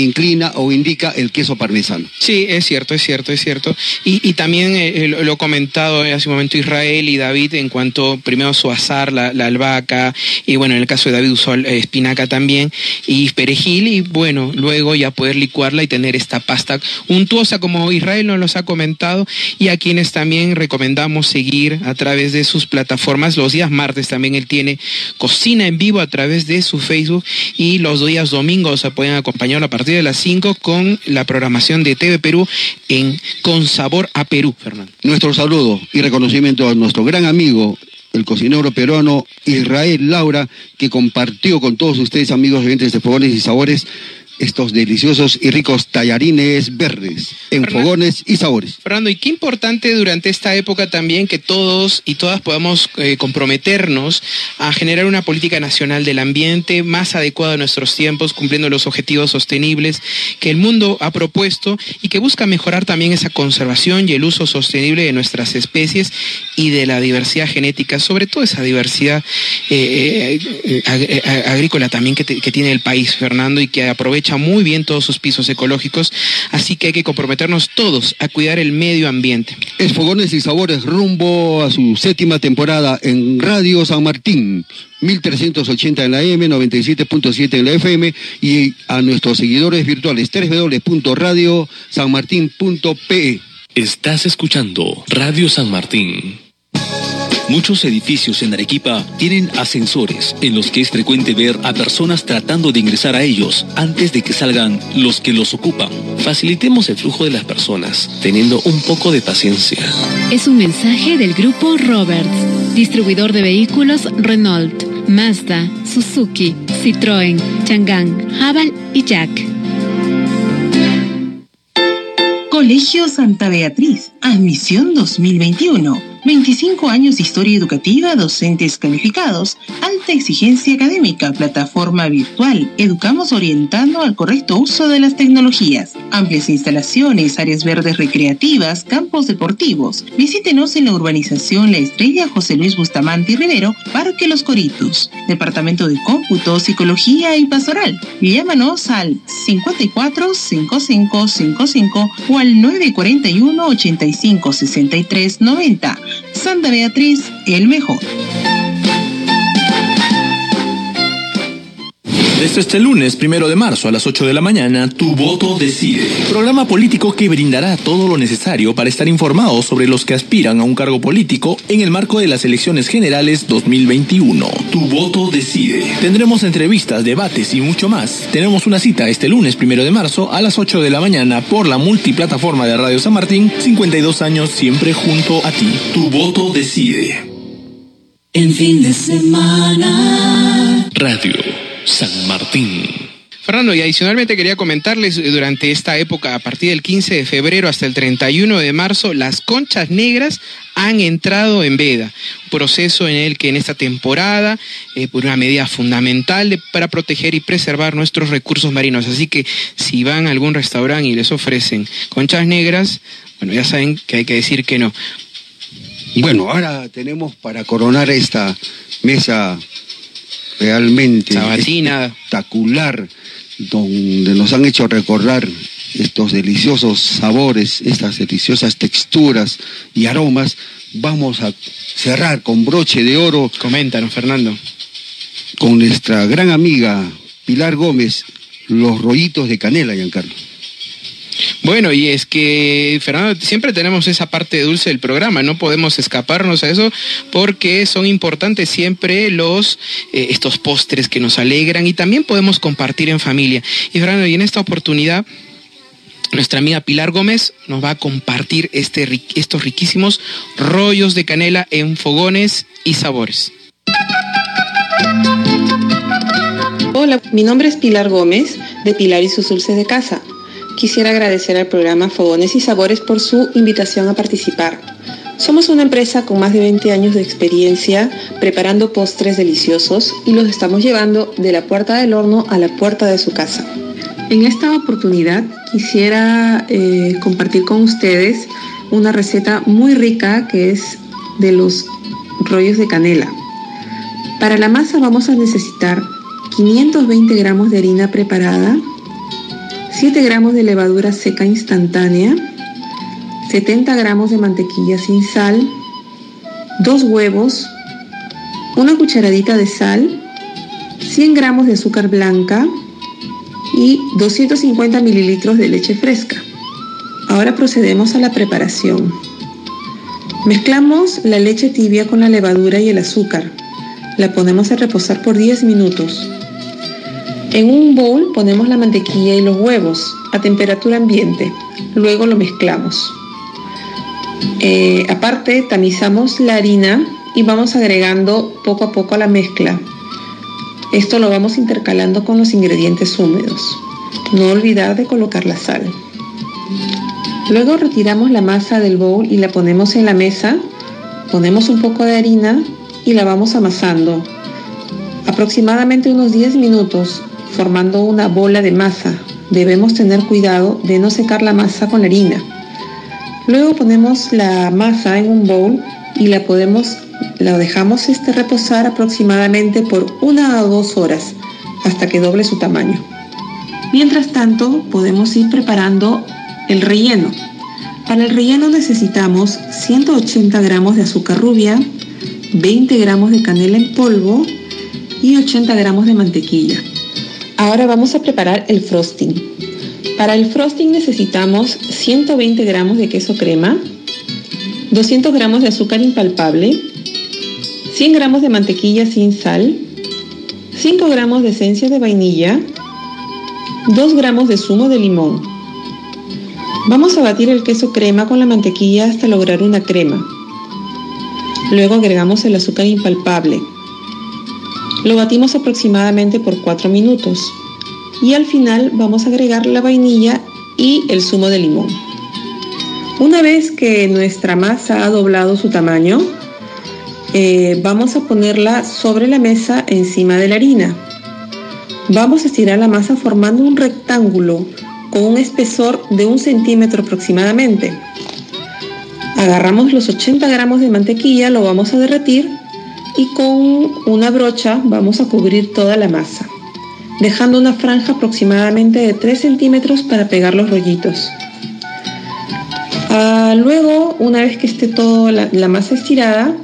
inclina o indica el queso parmesano. Sí, es cierto, es cierto, es cierto. Y, también eh, eh, lo he comentado hace un momento Israel y David en cuanto primero su azar, la, albahaca, y bueno, en el caso de David usó eh, espinaca también, y perejil, y bueno, luego ya poder licuarla y tener esta pasta untuosa como Israel nos los ha comentado, y a quienes también recomendamos seguir a través de sus plataformas. Los días martes también él tiene cocina en vivo a través de su Facebook, y los días domingos se pueden acompañar a partir de las 5 con la programación de TV Perú en Con Sabor a Perú, Fernando. Nuestro saludo y reconocimiento a nuestro gran amigo, el cocinero peruano Israel Laura, que compartió con todos ustedes, amigos oyentes de Fogones y Sabores, estos deliciosos y ricos tallarines verdes en fogones y sabores. Fernando, y qué importante durante esta época también que todos y todas podamos eh, comprometernos a generar una política nacional del ambiente más adecuada a nuestros tiempos, cumpliendo los objetivos sostenibles que el mundo ha propuesto y que busca mejorar también esa conservación y el uso sostenible de nuestras especies y de la diversidad genética, sobre todo esa diversidad eh, eh, agrícola también que, que tiene el país, Fernando, y que aprovecha muy bien todos sus pisos ecológicos, así que hay que comprometernos todos a cuidar el medio ambiente. Es Fogones y Sabores rumbo a su séptima temporada en Radio San Martín. 1380 en la M, 97.7 en la FM y a nuestros seguidores virtuales www.radiosanmartin.pe. Estás escuchando Radio San Martín. Muchos edificios en Arequipa tienen ascensores en los que es frecuente ver a personas tratando de ingresar a ellos antes de que salgan los que los ocupan. Facilitemos el flujo de las personas teniendo un poco de paciencia. Es un mensaje del grupo Roberts, distribuidor de vehículos Renault, Mazda, Suzuki, Citroën, Chang'an, Haval y Jack. Colegio Santa Beatriz, admisión 2021 25 años de historia educativa, docentes calificados, alta exigencia académica, plataforma virtual. Educamos orientando al correcto uso de las tecnologías. Amplias instalaciones, áreas verdes recreativas, campos deportivos. Visítenos en la urbanización La Estrella José Luis Bustamante Rivero, Parque Los Coritos. Departamento de Cómputo, Psicología y Pastoral. Llámanos al 54 55 55 o al 941 85 63 90. Santa Beatriz, el mejor. Desde este lunes, primero de marzo a las 8 de la mañana, Tu Voto Decide. Programa político que brindará todo lo necesario para estar informados sobre los que aspiran a un cargo político en el marco de las elecciones generales 2021. Tu Voto Decide. Tendremos entrevistas, debates y mucho más. Tenemos una cita este lunes, primero de marzo a las 8 de la mañana por la multiplataforma de Radio San Martín, 52 años siempre junto a ti. Tu Voto Decide. En fin de semana. Radio San Martín. Fernando, y adicionalmente quería comentarles, eh, durante esta época, a partir del 15 de febrero hasta el 31 de marzo, las conchas negras han entrado en veda. Un proceso en el que en esta temporada, eh, por una medida fundamental de- para proteger y preservar nuestros recursos marinos. Así que si van a algún restaurante y les ofrecen conchas negras, bueno, ya saben que hay que decir que no. Bueno, ahora tenemos para coronar esta mesa realmente Sabatina. espectacular, donde nos han hecho recordar estos deliciosos sabores, estas deliciosas texturas y aromas. Vamos a cerrar con broche de oro Coméntanos, Fernando. con nuestra gran amiga Pilar Gómez, los rollitos de canela, Giancarlo. Bueno, y es que, Fernando, siempre tenemos esa parte dulce del programa, no podemos escaparnos a eso porque son importantes siempre los eh, estos postres que nos alegran y también podemos compartir en familia. Y Fernando, y en esta oportunidad nuestra amiga Pilar Gómez nos va a compartir este, estos riquísimos rollos de canela en fogones y sabores. Hola, mi nombre es Pilar Gómez, de Pilar y sus dulces de casa. Quisiera agradecer al programa Fogones y Sabores por su invitación a participar. Somos una empresa con más de 20 años de experiencia preparando postres deliciosos y los estamos llevando de la puerta del horno a la puerta de su casa. En esta oportunidad quisiera eh, compartir con ustedes una receta muy rica que es de los rollos de canela. Para la masa vamos a necesitar 520 gramos de harina preparada, 7 gramos de levadura seca instantánea, 70 gramos de mantequilla sin sal, 2 huevos, una cucharadita de sal, 100 gramos de azúcar blanca y 250 mililitros de leche fresca. Ahora procedemos a la preparación. Mezclamos la leche tibia con la levadura y el azúcar. La ponemos a reposar por 10 minutos. En un bowl ponemos la mantequilla y los huevos a temperatura ambiente. Luego lo mezclamos. Eh, aparte, tamizamos la harina y vamos agregando poco a poco a la mezcla. Esto lo vamos intercalando con los ingredientes húmedos. No olvidar de colocar la sal. Luego retiramos la masa del bowl y la ponemos en la mesa. Ponemos un poco de harina y la vamos amasando. Aproximadamente unos 10 minutos formando una bola de masa. Debemos tener cuidado de no secar la masa con la harina. Luego ponemos la masa en un bowl y la podemos, la dejamos este reposar aproximadamente por una o dos horas hasta que doble su tamaño. Mientras tanto, podemos ir preparando el relleno. Para el relleno necesitamos 180 gramos de azúcar rubia, 20 gramos de canela en polvo y 80 gramos de mantequilla. Ahora vamos a preparar el frosting. Para el frosting necesitamos 120 gramos de queso crema, 200 gramos de azúcar impalpable, 100 gramos de mantequilla sin sal, 5 gramos de esencia de vainilla, 2 gramos de zumo de limón. Vamos a batir el queso crema con la mantequilla hasta lograr una crema. Luego agregamos el azúcar impalpable. Lo batimos aproximadamente por 4 minutos. Y al final vamos a agregar la vainilla y el zumo de limón. Una vez que nuestra masa ha doblado su tamaño, eh, vamos a ponerla sobre la mesa encima de la harina. Vamos a estirar la masa formando un rectángulo con un espesor de un centímetro aproximadamente. Agarramos los 80 gramos de mantequilla, lo vamos a derretir y con una brocha vamos a cubrir toda la masa, dejando una franja aproximadamente de 3 centímetros para pegar los rollitos. Ah, luego, una vez que esté toda la, masa estirada,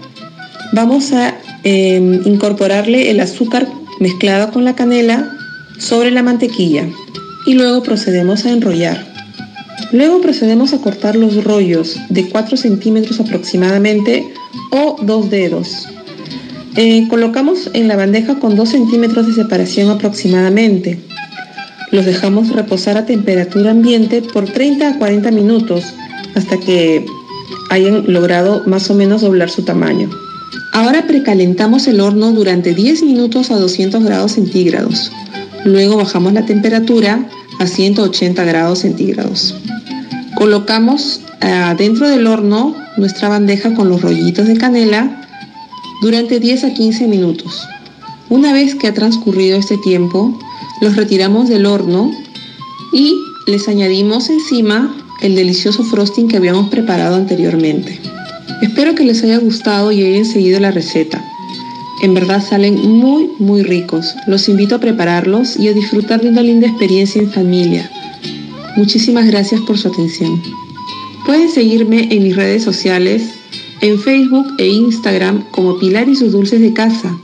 vamos a em, incorporarle el azúcar mezclado con la canela sobre la mantequilla y luego procedemos a enrollar. Luego procedemos a cortar los rollos de 4 centímetros aproximadamente o 2 dedos. Eh, colocamos en la bandeja con 2 centímetros de separación aproximadamente. Los dejamos reposar a temperatura ambiente por 30 a 40 minutos hasta que hayan logrado más o menos doblar su tamaño. Ahora precalentamos el horno durante 10 minutos a 200 grados centígrados. Luego bajamos la temperatura a 180 grados centígrados. Colocamos eh, dentro del horno nuestra bandeja con los rollitos de canela durante 10 a 15 minutos. Una vez que ha transcurrido este tiempo, los retiramos del horno y les añadimos encima el delicioso frosting que habíamos preparado anteriormente. Espero que les haya gustado y hayan seguido la receta. En verdad salen muy, muy ricos. Los invito a prepararlos y a disfrutar de una linda experiencia en familia. Muchísimas gracias por su atención. Pueden seguirme en mis redes sociales, en Facebook e Instagram como Pilar y sus dulces de casa.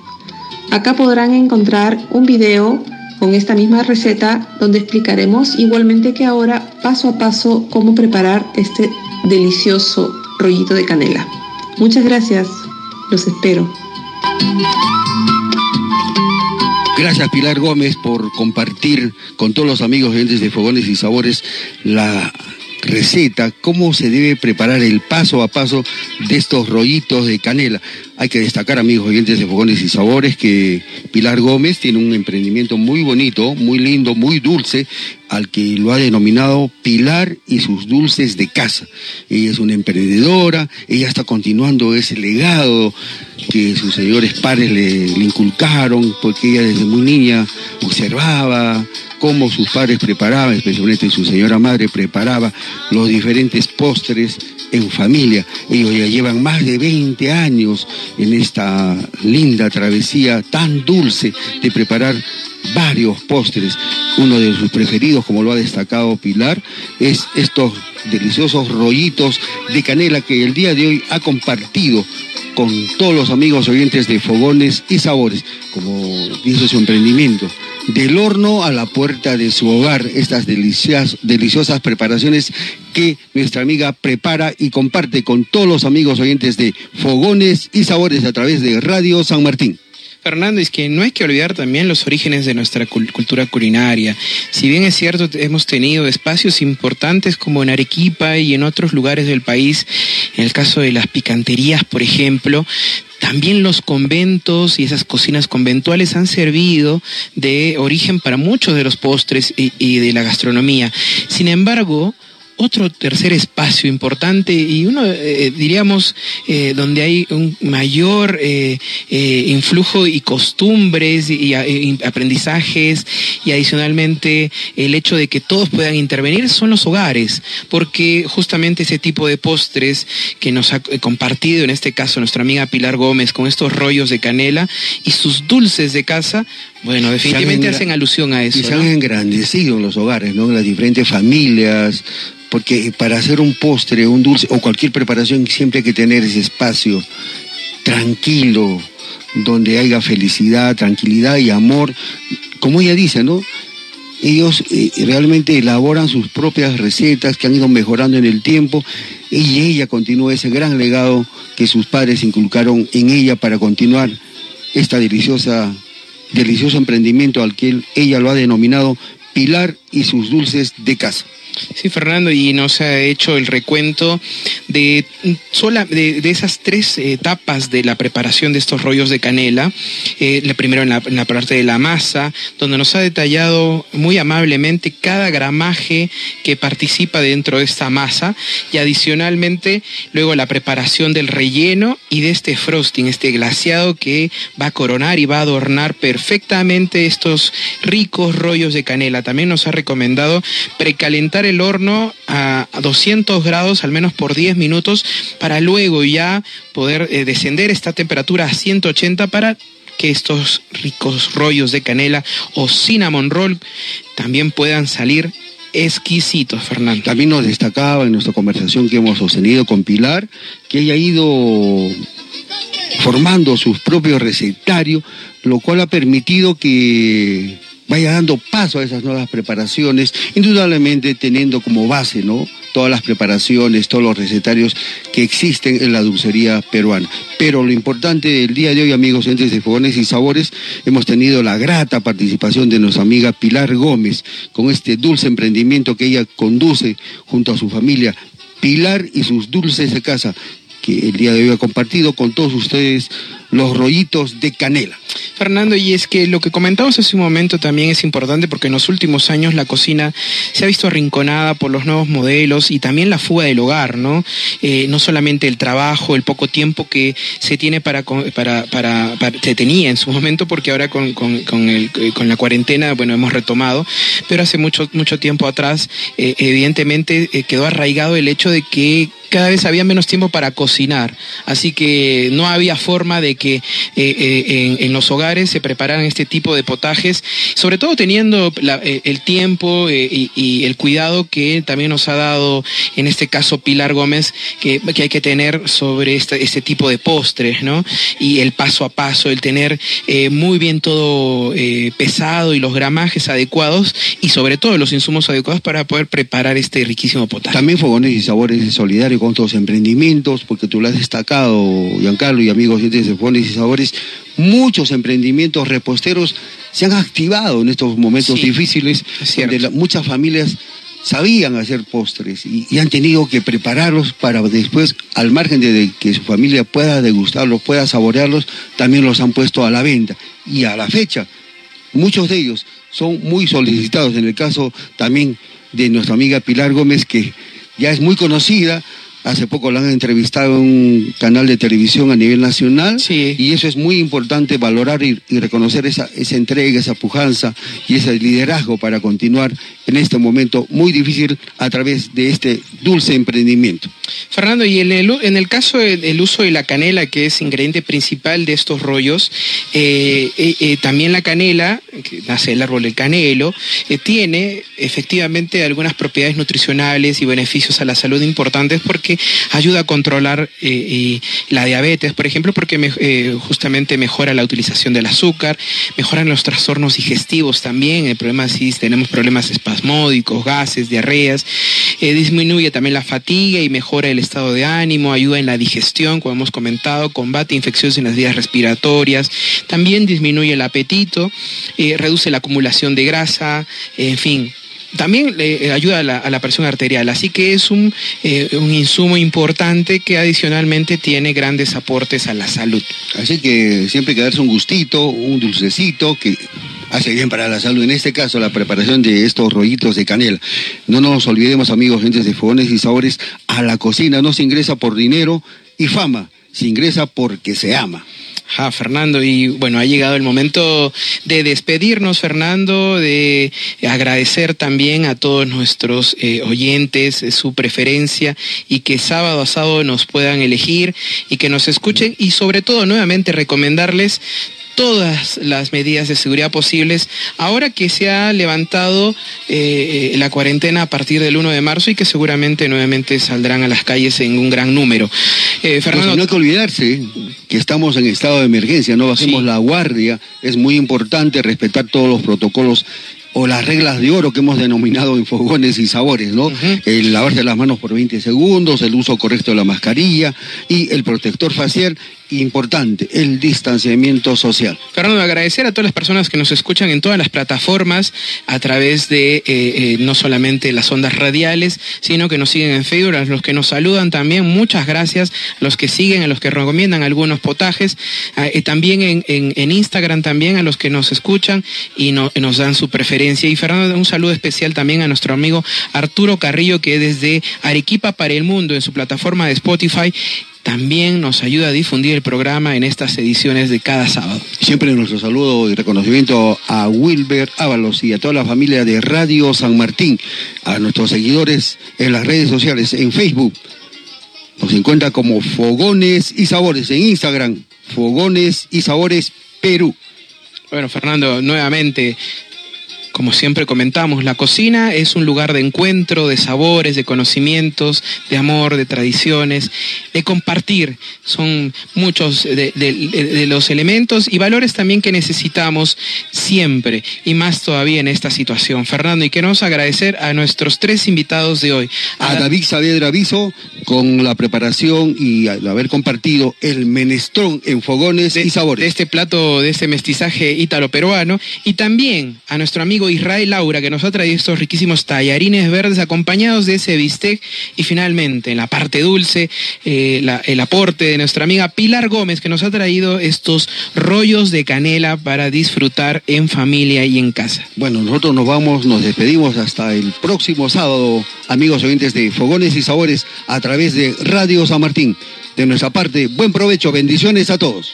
Acá podrán encontrar un video con esta misma receta donde explicaremos igualmente que ahora paso a paso cómo preparar este delicioso rollito de canela. Muchas gracias, los espero. Gracias Pilar Gómez por compartir con todos los amigos de Fogones y Sabores la receta, cómo se debe preparar el paso a paso de estos rollitos de canela. Hay que destacar, amigos oyentes de Fogones y Sabores, que Pilar Gómez tiene un emprendimiento muy bonito, muy lindo, muy dulce, al que lo ha denominado Pilar y sus dulces de casa. Ella es una emprendedora, ella está continuando ese legado que sus señores padres le, inculcaron, porque ella desde muy niña observaba, cómo sus padres preparaban, especialmente su señora madre preparaba los diferentes postres en familia. Ellos ya llevan más de 20 años en esta linda travesía tan dulce de preparar varios postres. Uno de sus preferidos, como lo ha destacado Pilar, es estos deliciosos rollitos de canela que el día de hoy ha compartido con todos los amigos oyentes de Fogones y Sabores, como dice su emprendimiento del horno a la puerta de su hogar, estas deliciosas, deliciosas preparaciones que nuestra amiga prepara y comparte con todos los amigos oyentes de Fogones y Sabores a través de Radio San Martín. Fernando, es que no hay que olvidar también los orígenes de nuestra cultura culinaria. Si bien es cierto, hemos tenido espacios importantes como en Arequipa y en otros lugares del país, en el caso de las picanterías, por ejemplo, también los conventos y esas cocinas conventuales han servido de origen para muchos de los postres y, de la gastronomía. Sin embargo, otro tercer espacio importante y uno, eh, diríamos, eh, donde hay un mayor eh, influjo y costumbres y, aprendizajes y adicionalmente el hecho de que todos puedan intervenir son los hogares, porque justamente ese tipo de postres que nos ha compartido en este caso nuestra amiga Pilar Gómez con estos rollos de canela y sus dulces de casa, bueno, definitivamente hacen alusión a eso. Y se han engrandecido en los hogares, ¿no? Las diferentes familias, porque para hacer un postre, un dulce o cualquier preparación siempre hay que tener ese espacio tranquilo, donde haya felicidad, tranquilidad y amor. Como ella dice, ¿no? Ellos eh, realmente elaboran sus propias recetas que han ido mejorando en el tiempo y ella continúa ese gran legado que sus padres inculcaron en ella para continuar esta deliciosa, delicioso emprendimiento al que ella lo ha denominado Pilar y sus dulces de casa. Sí, Fernando, y nos ha hecho el recuento de, sola, de, esas tres etapas de la preparación de estos rollos de canela. Eh, primero en la, en la, parte de la masa, donde nos ha detallado muy amablemente cada gramaje que participa dentro de esta masa y adicionalmente luego la preparación del relleno y de este frosting, este glaciado que va a coronar y va a adornar perfectamente estos ricos rollos de canela. También nos ha recomendado precalentar el horno a 200 grados al menos por 10 minutos para luego ya poder eh, descender esta temperatura a 180 para que estos ricos rollos de canela o cinnamon roll también puedan salir exquisitos, Fernando. También nos destacaba en nuestra conversación que hemos sostenido con Pilar que ella ha ido formando su propio recetario, lo cual ha permitido que vaya dando paso a esas nuevas preparaciones, indudablemente teniendo como base, ¿no? Todas las preparaciones, todos los recetarios que existen en la dulcería peruana. Pero lo importante del día de hoy, amigos, entre de fogones y sabores, hemos tenido la grata participación de nuestra amiga Pilar Gómez con este dulce emprendimiento que ella conduce junto a su familia. Pilar y sus dulces de casa, que el día de hoy ha compartido con todos ustedes los rollitos de canela. Fernando, y es que lo que comentamos hace un momento también es importante porque en los últimos años la cocina se ha visto arrinconada por los nuevos modelos y también la fuga del hogar, ¿no? Eh, no solamente el trabajo, el poco tiempo que se tiene para, para, para, se tenía en su momento porque ahora con, con, con, el, con la cuarentena, bueno, hemos retomado, pero hace mucho, mucho tiempo atrás, eh, evidentemente eh, quedó arraigado el hecho de que cada vez había menos tiempo para cocinar, así que no había forma de que en los hogares se preparan este tipo de potajes, sobre todo teniendo eh, el tiempo eh, y, el cuidado que también nos ha dado, en este caso Pilar Gómez, que, hay que tener sobre este, este, tipo de postres, ¿no? Y el paso a paso, el tener eh, muy bien todo pesado y los gramajes adecuados y sobre todo los insumos adecuados para poder preparar este riquísimo potaje. También Fogones y Sabores solidario con todos los emprendimientos, porque tú lo has destacado, Giancarlo y amigos de Y Sabores, muchos emprendimientos reposteros se han activado en estos momentos difíciles, donde muchas familias sabían hacer postres y, han tenido que prepararlos para después, al margen de, que su familia pueda degustarlos, pueda saborearlos, también los han puesto a la venta. Y a la fecha, muchos de ellos son muy solicitados. En el caso también de nuestra amiga Pilar Gómez, que ya es muy conocida, Hace poco la han entrevistado en un canal de televisión a nivel nacional y eso es muy importante valorar y, reconocer esa, esa, entrega, esa pujanza y ese liderazgo para continuar en este momento muy difícil a través de este dulce emprendimiento. Fernando, y en el, en el caso del uso de la canela, que es ingrediente principal de estos rollos, eh, eh, eh, también la canela, que nace el árbol del canelo, tiene efectivamente algunas propiedades nutricionales y beneficios a la salud importantes porque ayuda a controlar la diabetes, por ejemplo, porque justamente mejora la utilización del azúcar, mejoran los trastornos digestivos también, el problema si tenemos problemas espasmódicos, gases, diarreas, disminuye también la fatiga y mejora el estado de ánimo, ayuda en la digestión, como hemos comentado, combate infecciones en las vías respiratorias, también disminuye el apetito, eh, reduce la acumulación de grasa, en fin, también le eh, ayuda a la, presión arterial, así que es un, eh, un, insumo importante que adicionalmente tiene grandes aportes a la salud. Así que siempre hay que darse un gustito, un dulcecito que hace bien para la salud. En este caso, la preparación de estos rollitos de canela. No nos olvidemos, amigos, gentes de fogones y sabores, a la cocina no se ingresa por dinero y fama, se ingresa porque se ama. Ah, Fernando, y bueno, ha llegado el momento de despedirnos, Fernando, de agradecer también a todos nuestros eh, oyentes su preferencia y que sábado a sábado nos puedan elegir y que nos escuchen y sobre todo nuevamente recomendarles todas las medidas de seguridad posibles, ahora que se ha levantado eh, la cuarentena a partir del 1 de marzo y que seguramente nuevamente saldrán a las calles en un gran número. Eh, Fernando... no hay que olvidarse que estamos en estado de emergencia, no bajemos la guardia, es muy importante respetar todos los protocolos o las reglas de oro que hemos denominado en fogones y sabores, ¿no? El lavarse las manos por 20 segundos, el uso correcto de la mascarilla y el protector facial importante, el distanciamiento social. Fernando, agradecer a todas las personas que nos escuchan en todas las plataformas a través de eh, eh, no solamente las ondas radiales, sino que nos siguen en Facebook, a los que nos saludan también, muchas gracias, a los que siguen, a los que recomiendan algunos potajes, eh, también en, en, Instagram también a los que nos escuchan y nos dan su preferencia. Y Fernando, un saludo especial también a nuestro amigo Arturo Carrillo, que desde Arequipa para el Mundo, en su plataforma de Spotify, también nos ayuda a difundir el programa en estas ediciones de cada sábado. Siempre nuestro saludo y reconocimiento a Wilber Ábalos y a toda la familia de Radio San Martín, a nuestros seguidores en las redes sociales, en Facebook. Nos encuentra como Fogones y Sabores en Instagram, Fogones y Sabores Perú. Bueno, Fernando, nuevamente como siempre comentamos, la cocina es un lugar de encuentro, de sabores, de conocimientos, de amor, de tradiciones, de compartir. Son muchos de, los elementos y valores también que necesitamos siempre y más todavía en esta situación. Fernando, y queremos agradecer a nuestros tres invitados de hoy. A, David Saavedra Aviso con la preparación y haber compartido el menestrón en fogones y sabores. De este plato, de este mestizaje ítalo-peruano y también a nuestro amigo Israel Laura, que nos ha traído estos riquísimos tallarines verdes acompañados de ese bistec. Y finalmente, en la parte dulce, eh, el aporte de nuestra amiga Pilar Gómez, que nos ha traído estos rollos de canela para disfrutar en familia y en casa. Bueno, nosotros nos vamos, nos despedimos hasta el próximo sábado, amigos oyentes de Fogones y Sabores, a través de Radio San Martín. De nuestra parte, buen provecho, bendiciones a todos.